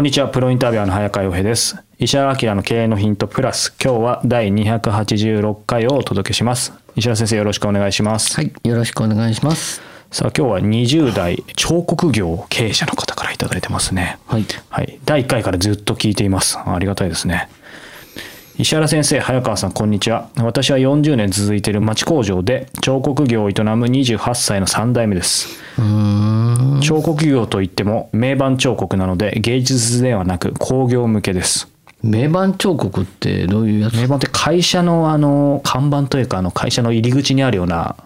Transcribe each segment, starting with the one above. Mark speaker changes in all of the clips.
Speaker 1: こんにちは、プロインタビュアーの早川洋平です。石原明の経営のヒントプラス、今日は第286回をお届けします。石原先生、よろしくお願いします。
Speaker 2: はい、よろしくお願いします。
Speaker 1: さあ、今日は20代彫刻業経営者の方からいただいてますね。
Speaker 2: はい。
Speaker 1: はい。第1回からずっと聞いています。ありがたいですね。石原先生、早川さん、こんにちは。私は40年続いている町工場で彫刻業を営む28歳の3代目です。彫刻業といっても名盤彫刻なので芸術ではなく工業向けです。
Speaker 2: 名盤彫刻ってどういうやつ？
Speaker 1: 名盤って会社のあの看板というかあの会社の入り口にあるような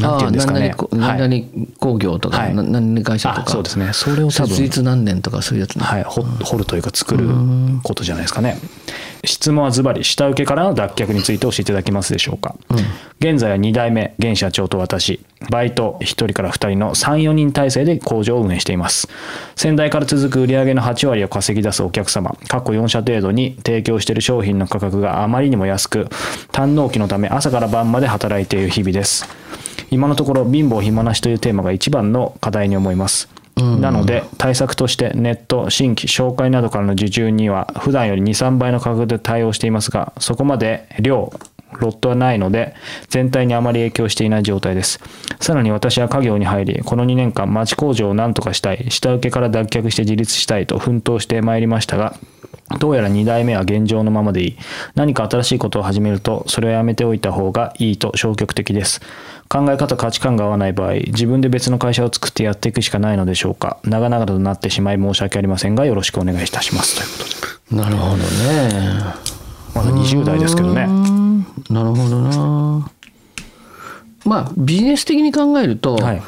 Speaker 1: なんていうんですかね。
Speaker 2: 何々
Speaker 1: はい
Speaker 2: 工業とか、
Speaker 1: はい
Speaker 2: な何々会社とか。
Speaker 1: あそうですね。それを多
Speaker 2: 設
Speaker 1: 分
Speaker 2: 立何年とかそういうやつね。
Speaker 1: はい、ほ掘るというか作ることじゃないですかね。質問はズバリ下請けからの脱却について教えていただけますでしょうか。現在は2代目現社長と私バイト1人から2人の34人体制で工場を運営しています先代から続く売上の8割を稼ぎ出すお客様過去4社程度に提供している商品の価格があまりにも安く堪能期のため朝から晩まで働いている日々です今のところ貧乏暇なしというテーマが一番の課題に思います。なので対策としてネット新規紹介などからの受注には普段より23倍の価格で対応していますがそこまで量ロットはないので全体にあまり影響していない状態です。さらに私は家業に入りこの2年間町工場を何とかしたい下請けから脱却して自立したいと奮闘してまいりましたがどうやら2代目は現状のままでいい。何か新しいことを始めるとそれをやめておいた方がいいと消極的です考え方価値観が合わない場合自分で別の会社を作ってやっていくしかないのでしょうか。長々となってしまい申し訳ありませんがよろしくお願いいたします。ということで。
Speaker 2: なるほどね。
Speaker 1: まだ20代ですけどね。
Speaker 2: うん。なるほどな。まあビジネス的に考えると、
Speaker 1: はい。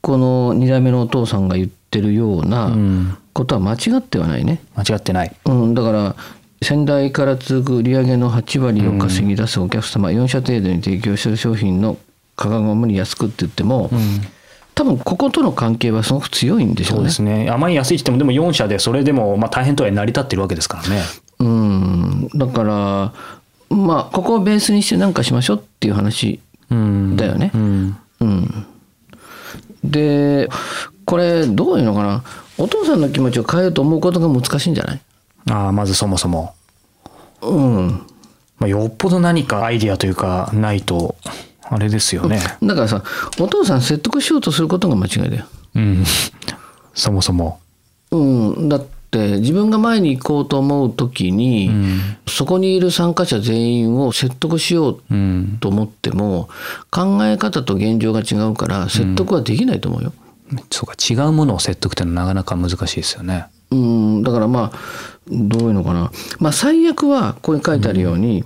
Speaker 2: この2代目のお父さんが言ってるよう
Speaker 1: う
Speaker 2: なん。ことは間違ってはないね。
Speaker 1: 間違ってない。
Speaker 2: うん、だから先代から続く売上の8割を稼ぎ出すお客様、4社程度に提供している商品の価格が無理安くって言っても、多分こことの関係はすごく強いんでしょ
Speaker 1: そうう
Speaker 2: ね。
Speaker 1: ですね。あまり安いって言ってもでも4社でそれでもまあ大変とは成り立ってるわけですからね。
Speaker 2: うん、だからまあここをベースにして何かしましょうっていう話
Speaker 1: うん
Speaker 2: だよね。
Speaker 1: うん。
Speaker 2: うん、でこれどういうのかな？お父さんの気持ちを変えようと思うことが難しいんじゃない？
Speaker 1: ああまずそもそも、
Speaker 2: うん、
Speaker 1: まあ、よっぽど何かアイディアというかないとあれですよね。
Speaker 2: だからさお父さん説得しようとすることが間違いだよ。
Speaker 1: うん。そもそも。
Speaker 2: うん、だって自分が前に行こうと思う時に、そこにいる参加者全員を説得しよう
Speaker 1: うん
Speaker 2: と思っても考え方と現状が違うから説得はできないと思うよ。
Speaker 1: そうか違うものを説得ってのはなかなか難しいですよね。
Speaker 2: うん、だからまあどういうのかな、まあ、最悪はここに書いてあるように、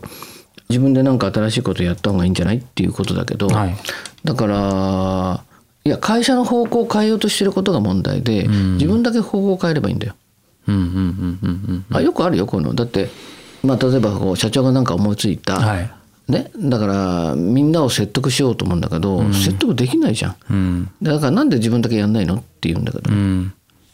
Speaker 2: 自分で何か新しいことやった方がいいんじゃないっていうことだけど、
Speaker 1: はい。
Speaker 2: だからいや会社の方向を変えようとしてることが問題で、自分だけ方向を変えればいいんだよ。
Speaker 1: うんうんうんうんうん。
Speaker 2: あよくあるよこういうの。だって、まあ、例えばこう社長が何か思いついた、
Speaker 1: はい。
Speaker 2: ね、だからみんなを説得しようと思うんだけど、説得できないじゃん。
Speaker 1: うん。
Speaker 2: だからなんで自分だけやんないの？って言うんだけど、
Speaker 1: うん。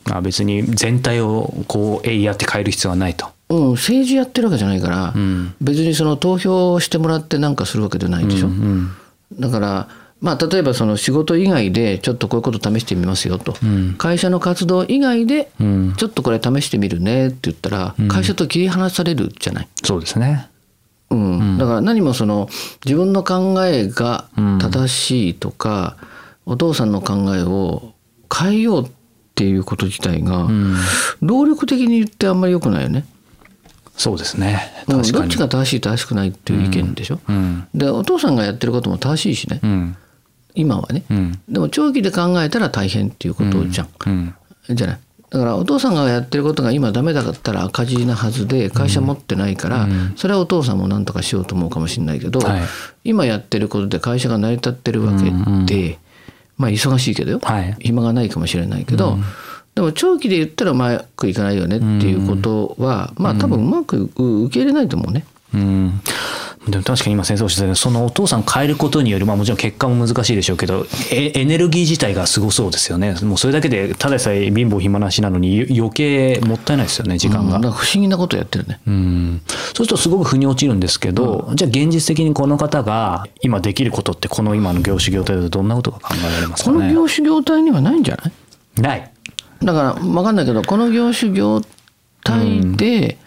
Speaker 1: あ別に全体をこうえいやって変える必要はないと
Speaker 2: うん、政治やってるわけじゃないから、
Speaker 1: ん。
Speaker 2: 別にその投票してもらってなんかするわけじゃないでしょ、
Speaker 1: うん
Speaker 2: だからまあ例えばその仕事以外でちょっとこういうこと試してみますよと、
Speaker 1: ん。
Speaker 2: 会社の活動以外で
Speaker 1: うん。
Speaker 2: ちょっとこれ試してみるねって言ったら、会社と切り離されるじゃない、
Speaker 1: そうですね。
Speaker 2: うん。だから何もその自分の考えが正しいとか、お父さんの考えを変えようっていうこと自体が、
Speaker 1: ん。
Speaker 2: 労力的に言ってあんまり良くないよね。
Speaker 1: そうですね。
Speaker 2: うん
Speaker 1: 確かに。
Speaker 2: どっちが正しい正しくないっていう意見でしょ、
Speaker 1: うん。
Speaker 2: でお父さんがやってることも正しいしね、
Speaker 1: うん。
Speaker 2: 今はね、
Speaker 1: うん。
Speaker 2: でも長期で考えたら大変っていうことじゃん、
Speaker 1: うん。
Speaker 2: じゃない？だからお父さんがやってることが今ダメだったら赤字なはずで会社持ってないから、それはお父さんも何とかしようと思うかもしれないけど、
Speaker 1: はい。
Speaker 2: 今やってることで会社が成り立ってるわけで、まあ忙しいけどよ、
Speaker 1: はい。
Speaker 2: 暇がないかもしれないけど、でも長期で言ったらうまくいかないよねっていうことは、まあ多分うまく受け入れないと思うね。
Speaker 1: うん。でも確かに今先生おっしゃったようにそのお父さんを変えることによる、まあ、もちろん結果も難しいでしょうけどエエネルギー自体がすごそうですよね。もうそれだけでただでさえ貧乏暇なしなのに余計もったいないですよね時間が。
Speaker 2: うん。不思議なことやってるね。
Speaker 1: うん。そうするとすごく腑に落ちるんですけど、じゃあ現実的にこの方が今できることってこの今の業種業態でどんなことが考えられますかね？
Speaker 2: この業種業態にはないんじゃない？
Speaker 1: ない。
Speaker 2: だから分かんないけどこの業種業態で、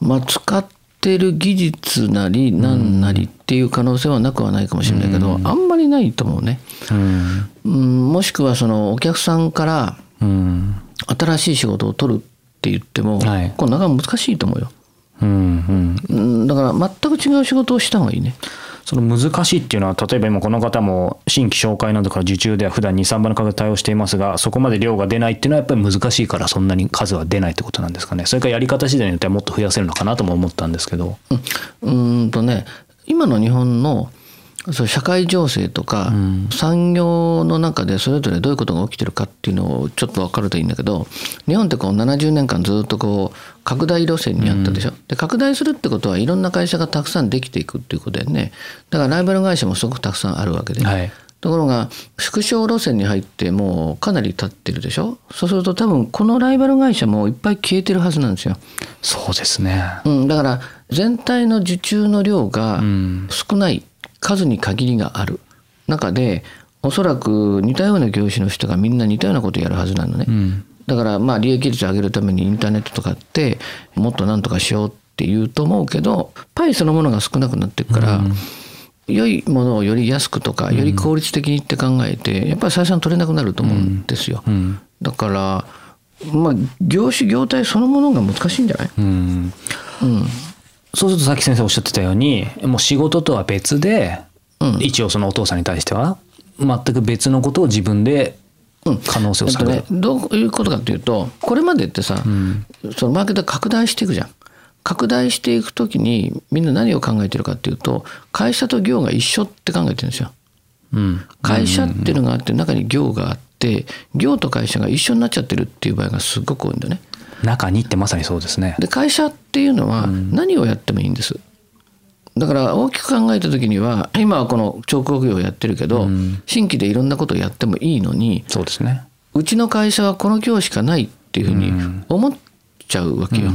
Speaker 2: まあ、使ってる技術なり何なりっていう可能性はなくはないかもしれないけど、あんまりないと思うね。
Speaker 1: うん
Speaker 2: うん、もしくはそのお客さんから
Speaker 1: うん
Speaker 2: 新しい仕事を取るって言っても、
Speaker 1: はい
Speaker 2: これなかなか難しいと思うよ。
Speaker 1: うんうん
Speaker 2: うん、だから全く違う仕事をした方がいいね。
Speaker 1: その難しいっていうのは例えば今この方も新規紹介などから受注では普段23倍の価格で対応していますがそこまで量が出ないっていうのはやっぱり難しいからそんなに数は出ないってことなんですかね。それからやり方次第によってはもっと増やせるのかなとも思ったんですけど。
Speaker 2: うんとね今の日本のそう社会情勢とか、産業の中でそれぞれどういうことが起きてるかっていうのをちょっと分かるといいんだけど日本ってこう70年間ずっとこう拡大路線にあったでしょ、で拡大するってことはいろんな会社がたくさんできていくっていうことだよね。だからライバル会社もすごくたくさんあるわけで、
Speaker 1: はい。
Speaker 2: ところが縮小路線に入ってもうかなり経ってるでしょ？そうすると多分このライバル会社もいっぱい消えてるはずなんですよ。
Speaker 1: そうですね。
Speaker 2: うん、だから全体の受注の量が
Speaker 1: ん。
Speaker 2: 少ない数に限りがある。中でおそらく似たような業種の人がみんな似たようなことをやるはずなのね、
Speaker 1: ん。
Speaker 2: だからまあ利益率を上げるためにインターネットとかってもっとなんとかしようって言うと思うけどパイそのものが少なくなっていくから、良いものをより安くとかより効率的にって考えてやっぱり採算取れなくなると思うん。ですよ、
Speaker 1: うん。
Speaker 2: だからまあ業種業態そのものが難しいんじゃない、
Speaker 1: うん。
Speaker 2: うん
Speaker 1: そうするとさっき先生おっしゃってたようにもう仕事とは別で、
Speaker 2: うん。
Speaker 1: 一応そのお父さんに対しては全く別のことを自分で可能性を
Speaker 2: えっと
Speaker 1: 探る
Speaker 2: ね、、どういうことかっていうとこれまでってさ、そのマーケットが拡大していくじゃん。拡大していくときにみんな何を考えてるかっていうと会社と業が一緒って考えてるんですよ。
Speaker 1: うん。
Speaker 2: 会社っていうのがあって中に業があって業と会社が一緒になっちゃってるっていう場合がすごく多いんだよね。
Speaker 1: 中にってまさにそうですね。
Speaker 2: で会社っていうのは何をやってもいいんです。だから大きく考えた時には今はこの彫刻業をやってるけど、新規でいろんなことをやってもいいのに
Speaker 1: そうですね。
Speaker 2: うちの会社はこの業しかないっていうふうに思っちゃうわけよ。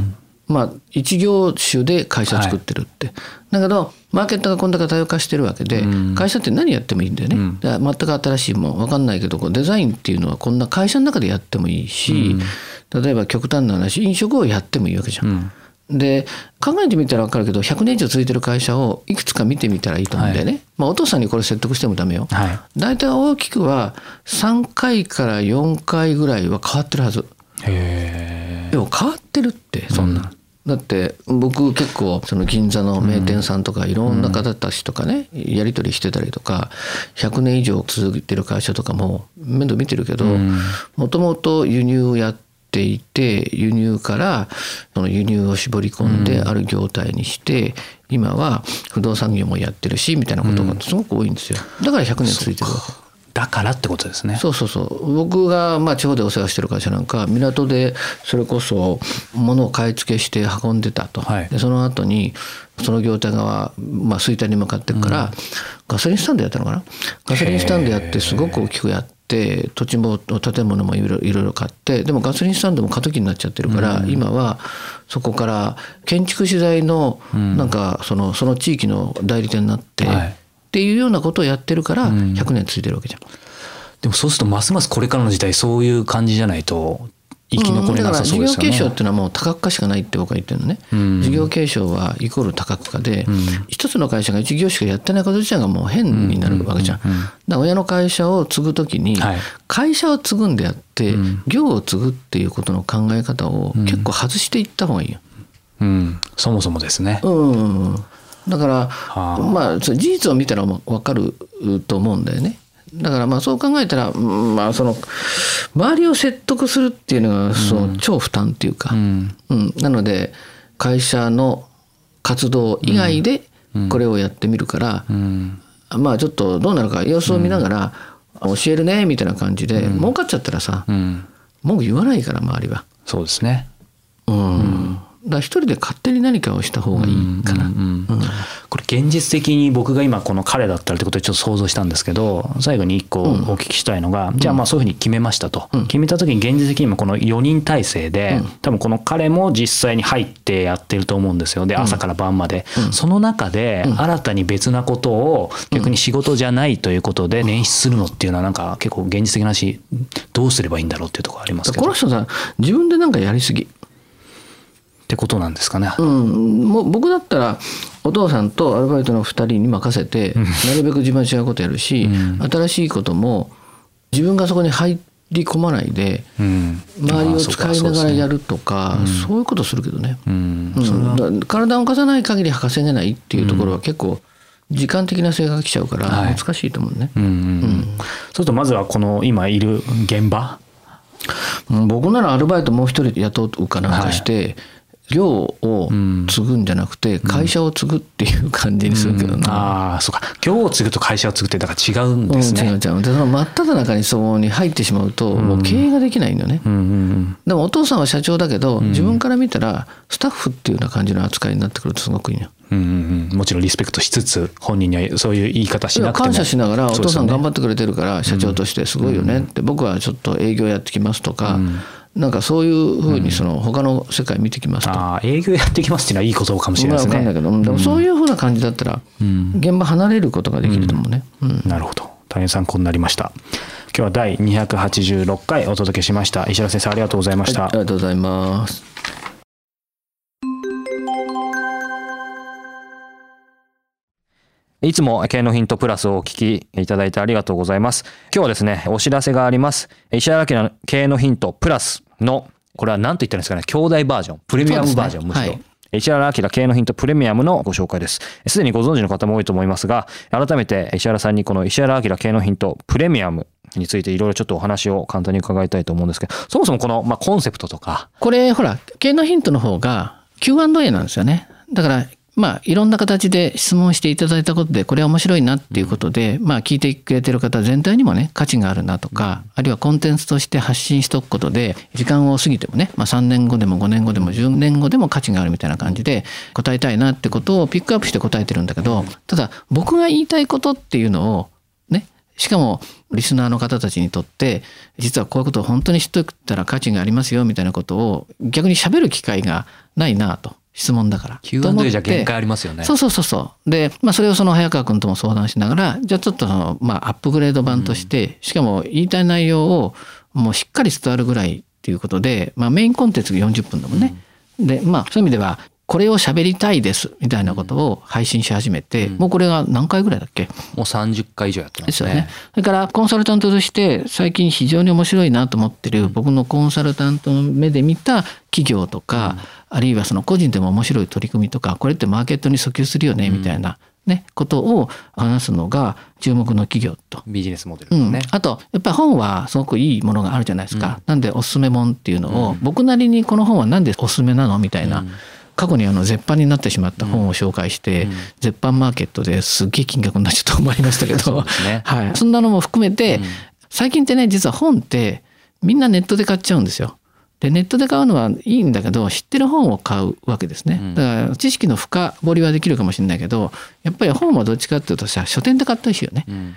Speaker 2: まあ一業種で会社作ってるって、だけどマーケットがこんだけ多様化してるわけで、会社って何やってもいいんだよね、だから全く新しいもん分かんないけどデザインっていうのはこんな会社の中でやってもいいし、例えば極端な話飲食をやってもいいわけじゃん。で考えてみたら分かるけど100年以上続いてる会社をいくつか見てみたらいいと思うんだよね。まあ、お父さんにこれ説得してもダメよ。
Speaker 1: はい
Speaker 2: 大体大きくは3回から4回ぐらいは変わってるはず。
Speaker 1: へ
Speaker 2: でも変わってるってそんな、だって僕結構その銀座の名店さんとかいろんな方たちとかねやり取りしてたりとか100年以上続いてる会社とかも面倒見てるけどもともと輸入をやっていて輸入からその輸入を絞り込んである業態にして今は不動産業もやってるしみたいなことがすごく多いんですよ。だから100年続いてるわけ。
Speaker 1: だからってことですね。
Speaker 2: そうそうそう。僕がまあ地方でお世話してる会社なんか港でそれこそ物を買い付けして運んでたと、
Speaker 1: はい。
Speaker 2: でその後にその業態側、まあ、衰退に向かっていくから、ガソリンスタンドやったのかな？ガソリンスタンドやってすごく大きくやって土地も建物もいろいろ買ってでもガソリンスタンドも過渡期になっちゃってるから、今はそこから建築資材のなんかそのその地域の代理店になって、
Speaker 1: はい。
Speaker 2: っていうようなことをやってるから100年続いてるわけじゃん。
Speaker 1: でもそうするとますますこれからの時代そういう感じじゃないと生き残れなさそうですよね。
Speaker 2: だから事業継承っていうのはもう多角化しかないって僕は言ってるのね、事業継承はイコール多角化で、一つの会社が一業しかやってないこと自体がもう変になるわけじゃん。だから親の会社を継ぐ時に、
Speaker 1: はい
Speaker 2: 会社を継ぐんであって、業を継ぐっていうことの考え方を結構外していった方がいいよ。
Speaker 1: うん、そもそもですね。
Speaker 2: うん、だから
Speaker 1: あ
Speaker 2: まあ事実を見たら分かると思うんだよね。だからまあそう考えたら、うんまあ、その周りを説得するっていうのがその超負担っていうか、
Speaker 1: うん。
Speaker 2: うん。なので会社の活動以外でこれをやってみるから、
Speaker 1: うん。
Speaker 2: まあちょっとどうなるか様子を見ながら教えるねみたいな感じで、儲かっちゃったらさ
Speaker 1: うん、
Speaker 2: 文句言わないから周りは。
Speaker 1: そうですね。
Speaker 2: うんだ一人で勝手に何かをした方がいいかな。
Speaker 1: うんこれ現実的に僕が今この彼だったらってことでちょっと想像したんですけど最後に一個お聞きしたいのが、じゃあまあそういうふうに決めましたと、決めた時に現実的に今この4人体制で、多分この彼も実際に入ってやってると思うんですよ。で朝から晩まで、その中で新たに別なことを逆に仕事じゃないということで捻出するのっていうのはなんか結構現実的な話どうすればいいんだろうっていうところありますけど。っ
Speaker 2: この人さ自分でなんかやりすぎ。
Speaker 1: てことなんですかね。
Speaker 2: うん、もう僕だったらお父さんとアルバイトの2人に任せてなるべく自分は違うことやるし、新しいことも自分がそこに入り込まないで
Speaker 1: うん。
Speaker 2: 周りを使いながらや
Speaker 1: る。
Speaker 2: るとかそういうことするけどね、体を動かさない限り稼げないっていうところは結構時間的な性が来ちゃうから
Speaker 1: はい。
Speaker 2: 難しいと思うね、
Speaker 1: うんうん。うん。そうするとまずはこの今いる現場
Speaker 2: うん僕ならアルバイトもう一人雇うかなんかして、業を継ぐんじゃなくて会社を継ぐっていう感じにするけどな。
Speaker 1: ああそうか。業を継ぐと会社を継ぐってだから違うんですね。
Speaker 2: うん違う違う。でその真っ只中にそこに入ってしまうともう経営ができないんだよね、
Speaker 1: うんうん。
Speaker 2: でもお父さんは社長だけど自分から見たらスタッフっていうような感じの扱いになってくるとすごくいいよ。
Speaker 1: うんうんうん。もちろんリスペクトしつつ本人にはそういう言い方しなくても。
Speaker 2: 感謝しながらお父さん頑張
Speaker 1: っ
Speaker 2: ってくれてるから社長としてすごいよねって僕はちょっと営業やってきますとかなんかそういうふうにその他の世界見てきますと
Speaker 1: ああ営業やってきますっていうのはいい言葉かもしれ
Speaker 2: まあ
Speaker 1: ないですね。
Speaker 2: 分かんないけど、うんでもそういうふうな感じだったら現場離れることができると思うね。うん
Speaker 1: なるほど大変参考になりました。今日は第286回お届けしました石原先生ありがとうございました。
Speaker 2: はいありがとうございます。
Speaker 1: いつも経営のヒントプラスをお聞きいただいてありがとうございます。今日はですね、お知らせがあります。石原明の経営のヒントプラスの、これは何と言ったらいいんですかね、兄弟バージョン、プレミアムバージョン、むしろ。
Speaker 2: はい
Speaker 1: 石原明経営のヒントプレミアムのご紹介です。すでにご存知の方も多いと思いますが、改めて石原さんにこの石原明経営のヒントプレミアムについていろいろちょっとお話を簡単に伺いたいと思うんですけど、そもそもこの、まあ、コンセプトとか、
Speaker 2: これほら経営のヒントの方が Q&A なんですよね。だからまあいろんな形で質問していただいたことでこれは面白いなっていうことで、まあ聞いてくれてる方全体にもね価値があるなとか、あるいはコンテンツとして発信しておくことで時間を過ぎてもね、まあ、3年後でも5年後でも10年後でも価値があるみたいな感じで答えたいなってことをピックアップして答えてるんだけどただ僕が言いたいことっていうのをねしかもリスナーの方たちにとって実はこういうことを本当に知っておいたら価値がありますよみたいなことを逆に喋る機会がないなと質問だから。
Speaker 1: Q&A じゃ限界ありますよね。
Speaker 2: そうそうそうそう。で、まあそれをその早川君とも相談しながら、じゃあちょっとその、まあアップグレード版として、しかも言いたい内容をもうしっかり伝わるぐらいっていうことで、まあメインコンテンツが40分だもんね。で、まあそういう意味では、これを喋りたいですみたいなことを配信し始めて、もうこれが何回ぐらいだっけ？
Speaker 1: もう30回以上やってま
Speaker 2: ですよね。
Speaker 1: すね。。
Speaker 2: それからコンサルタントとして最近非常に面白いなと思ってる僕のコンサルタントの目で見た企業とか、あるいはその個人でも面白い取り組みとかこれってマーケットに訴求するよねみたいな、ね、ことを話すのが注目の企業と。
Speaker 1: ビジネスモデル
Speaker 2: うん。あとやっぱり本はすごくいいものがあるじゃないですか、なんでおすすめ本っていうのを、僕なりにこの本はなんでおすすめなの？みたいな、過去にあの絶版になってしまった本を紹介して、絶版マーケットですっげえ金額になっちゃったと思いましたけど
Speaker 1: ね。
Speaker 2: はい、そんなのも含めて、最近ってね実は本ってみんなネットで買っちゃうんですよ。でネットで買うのはいいんだけど知ってる本を買うわけですね。だから知識の深掘りはできるかもしれないけどやっぱり本はどっちかっていうとさ書店で買ってほしいよね。
Speaker 1: うん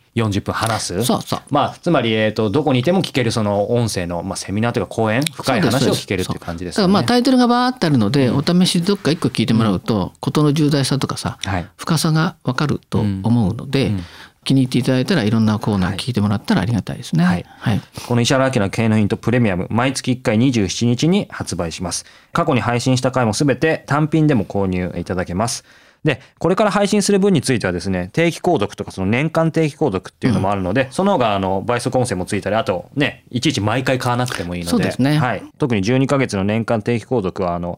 Speaker 1: 40分話す？
Speaker 2: そうそう
Speaker 1: まあ、つまり、えっ、と、どこにいても聞けるその音声の、まあ、セミナーというか講演、深い話を聞けるっていう感じですよね。
Speaker 2: だからまあタイトルがバーってあるので、お試しでどっか一個聞いてもらうと、事の重大さとかさ、
Speaker 1: はい。
Speaker 2: 深さがわかると思うので、気に入っていただいたらいろんなコーナー聞いてもらったらありがたいですね。
Speaker 1: はい。
Speaker 2: はい、
Speaker 1: この石原明の経営のヒントプレミアム、毎月1回27日に発売します。過去に配信した回もすべて単品でも購入いただけます。で、これから配信する分についてはですね、定期購読とかその年間定期購読っていうのもあるので、うん、その方があの倍速音声もついたり、あとね、いちいち毎回買わなくてもいいので、
Speaker 2: ね、
Speaker 1: はい。特に12ヶ月の年間定期購読はあの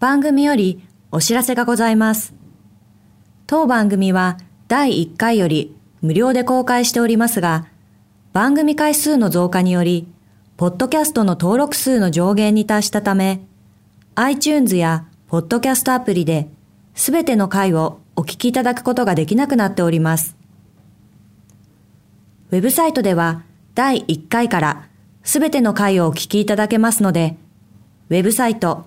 Speaker 3: 番組よりお知らせがございます。当番組は第1回より無料で公開しておりますが、番組回数の増加により、ポッドキャストの登録数の上限に達したため、iTunes やポッドキャストアプリで、すべての回をお聞きいただくことができなくなっております。ウェブサイトでは、第1回からすべての回をお聞きいただけますので、ウェブサイト、